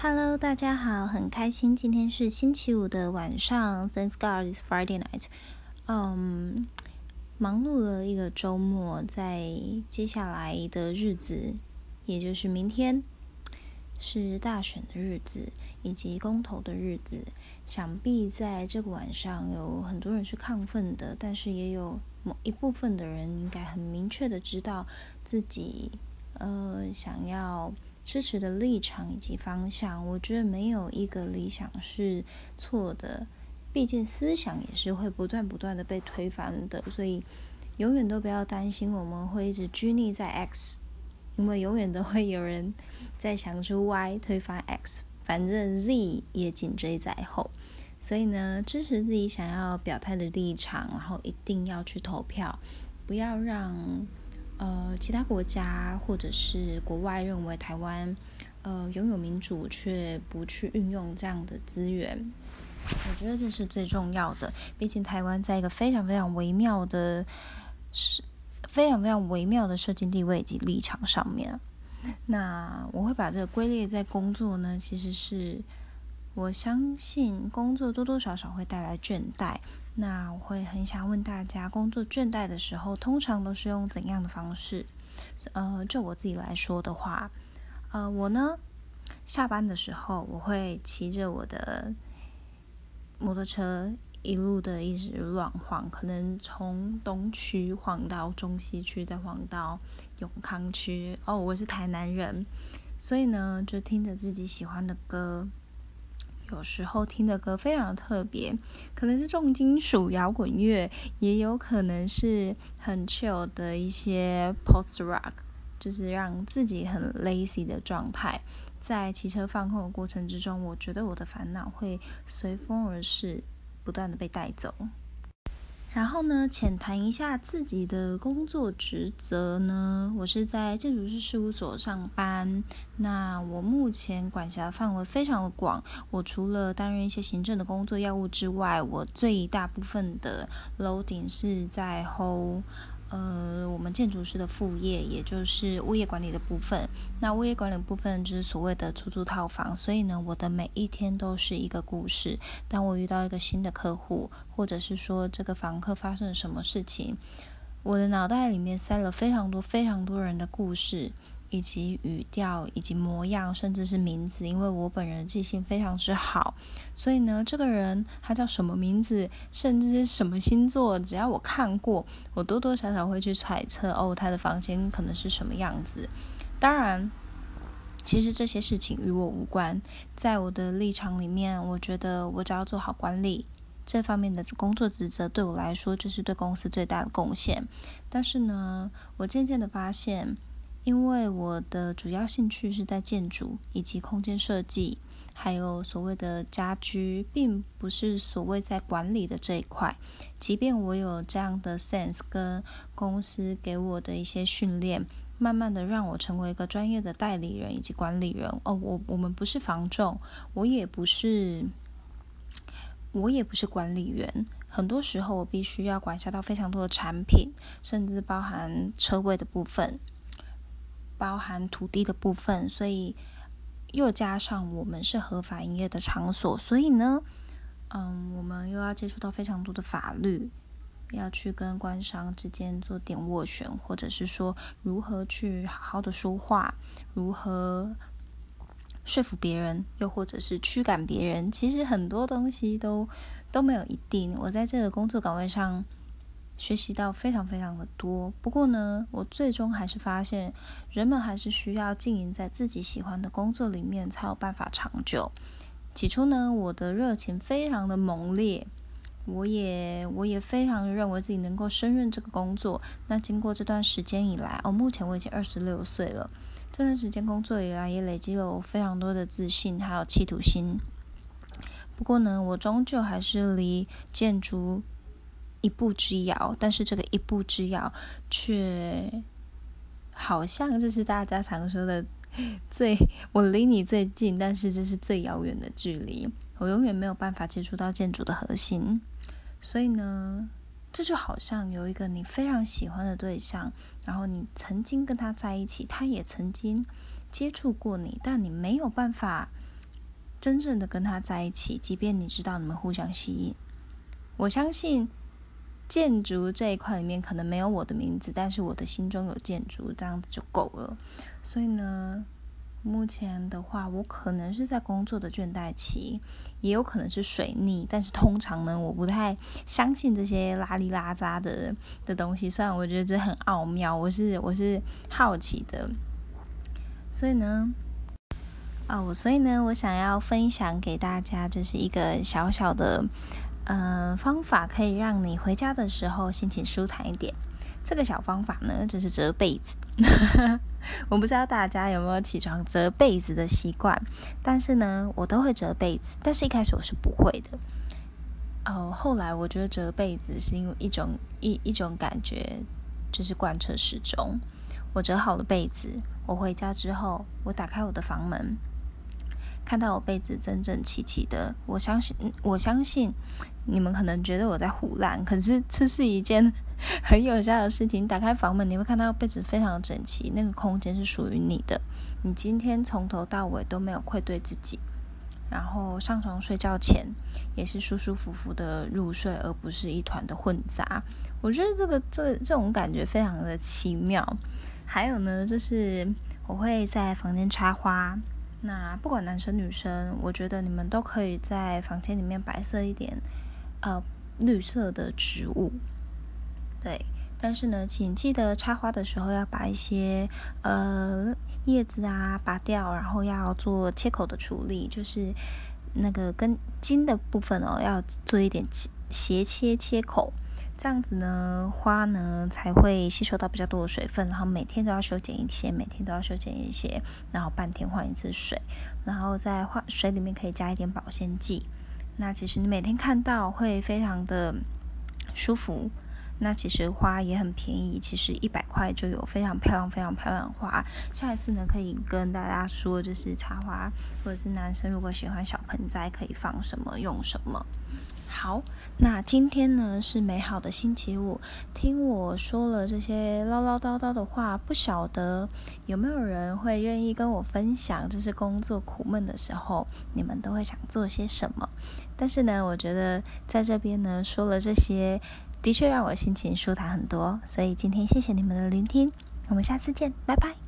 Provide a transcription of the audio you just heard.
Hello，大家好，很开心今天是星期五的晚上，Thanks God it's Friday night。嗯，忙碌了一个周末，在接下来的日子，也就是明天，是大选的日子以及公投的日子。想必在这个晚上，有很多人是亢奋的，但是也有某一部分的人应该很明确的知道自己，呃，想要。支持的立场以及方向，我觉得没有一个理想是错的，毕竟思想也是会不断不断的被推翻的，所以永远都不要担心我们会一直拘泥在 X，因为永远都会有人在想出 Y 推翻 X，反正 Z 也紧追在后，所以呢，支持自己想要表态的立场，然后一定要去投票，不要让。呃，其他国家或者是国外认为台湾呃拥有民主，却不去运用这样的资源，我觉得这是最重要的。毕竟台湾在一个非常非常微妙的，是非常非常微妙的社经地位以及立场上面。那我会把这个归类在工作呢，其实是。我相信工作多多少少会带来倦怠，那我会很想问大家，工作倦怠的时候，通常都是用怎样的方式？呃，就我自己来说的话，呃，我呢，下班的时候我会骑着我的摩托车，一路的一直乱晃，可能从东区晃到中西区，再晃到永康区。哦，我是台南人，所以呢，就听着自己喜欢的歌。有时候听的歌非常特别，可能是重金属摇滚乐，也有可能是很 chill 的一些 post rock，就是让自己很 lazy 的状态。在骑车放空的过程之中，我觉得我的烦恼会随风而逝，不断的被带走。然后呢，浅谈一下自己的工作职责呢。我是在建筑师事务所上班。那我目前管辖范围非常的广。我除了担任一些行政的工作、要务之外，我最大部分的楼顶是在 hold。呃，我们建筑师的副业，也就是物业管理的部分。那物业管理部分就是所谓的出租套房，所以呢，我的每一天都是一个故事。当我遇到一个新的客户，或者是说这个房客发生了什么事情，我的脑袋里面塞了非常多、非常多人的故事。以及语调，以及模样，甚至是名字，因为我本人记性非常之好，所以呢，这个人他叫什么名字，甚至是什么星座，只要我看过，我多多少少会去揣测哦，他的房间可能是什么样子。当然，其实这些事情与我无关，在我的立场里面，我觉得我只要做好管理这方面的工作职责，对我来说就是对公司最大的贡献。但是呢，我渐渐的发现。因为我的主要兴趣是在建筑以及空间设计，还有所谓的家居，并不是所谓在管理的这一块。即便我有这样的 sense，跟公司给我的一些训练，慢慢的让我成为一个专业的代理人以及管理人。哦，我我们不是房仲，我也不是，我也不是管理员。很多时候我必须要管辖到非常多的产品，甚至包含车位的部分。包含土地的部分，所以又加上我们是合法营业的场所，所以呢，嗯，我们又要接触到非常多的法律，要去跟官商之间做点斡旋，或者是说如何去好好的说话，如何说服别人，又或者是驱赶别人，其实很多东西都都没有一定。我在这个工作岗位上。学习到非常非常的多，不过呢，我最终还是发现，人们还是需要经营在自己喜欢的工作里面，才有办法长久。起初呢，我的热情非常的猛烈，我也我也非常认为自己能够胜任这个工作。那经过这段时间以来，哦，目前我已经二十六岁了，这段时间工作以来，也累积了我非常多的自信还有企图心。不过呢，我终究还是离建筑。一步之遥，但是这个一步之遥却好像这是大家常说的最我离你最近，但是这是最遥远的距离。我永远没有办法接触到建筑的核心，所以呢，这就好像有一个你非常喜欢的对象，然后你曾经跟他在一起，他也曾经接触过你，但你没有办法真正的跟他在一起，即便你知道你们互相吸引，我相信建筑这一块里面可能没有我的名字，但是我的心中有建筑，这样子就够了。所以呢，目前的话，我可能是在工作的倦怠期，也有可能是水逆，但是通常呢，我不太相信这些拉里拉扎的的东西。虽然我觉得这很奥妙，我是我是好奇的，所以呢。哦，所以呢，我想要分享给大家，就是一个小小的，嗯，方法，可以让你回家的时候心情舒坦一点。这个小方法呢，就是折被子。我不知道大家有没有起床折被子的习惯，但是呢，我都会折被子。但是一开始我是不会的。哦，后来我觉得折被子是因为一种一一种感觉，就是贯彻始终。我折好了被子，我回家之后，我打开我的房门。看到我被子整整齐齐的，我相信，我相信你们可能觉得我在胡乱，可是这是一件很有效的事情。打开房门，你会看到被子非常整齐，那个空间是属于你的。你今天从头到尾都没有愧对自己，然后上床睡觉前也是舒舒服服的入睡，而不是一团的混杂。我觉得这个这这种感觉非常的奇妙。还有呢，就是我会在房间插花。那不管男生女生，我觉得你们都可以在房间里面摆设一点，呃，绿色的植物。对，但是呢，请记得插花的时候要把一些呃叶子啊拔掉，然后要做切口的处理，就是那个根茎的部分哦，要做一点斜切切口。这样子呢，花呢才会吸收到比较多的水分，然后每天都要修剪一些，每天都要修剪一些，然后半天换一次水，然后在花水里面可以加一点保鲜剂。那其实你每天看到会非常的舒服。那其实花也很便宜，其实一百块就有非常漂亮、非常漂亮的花。下一次呢，可以跟大家说，就是插花或者是男生如果喜欢小盆栽，可以放什么用什么。好，那今天呢是美好的星期五，听我说了这些唠唠叨叨的话，不晓得有没有人会愿意跟我分享，就是工作苦闷的时候，你们都会想做些什么？但是呢，我觉得在这边呢说了这些，的确让我心情舒坦很多，所以今天谢谢你们的聆听，我们下次见，拜拜。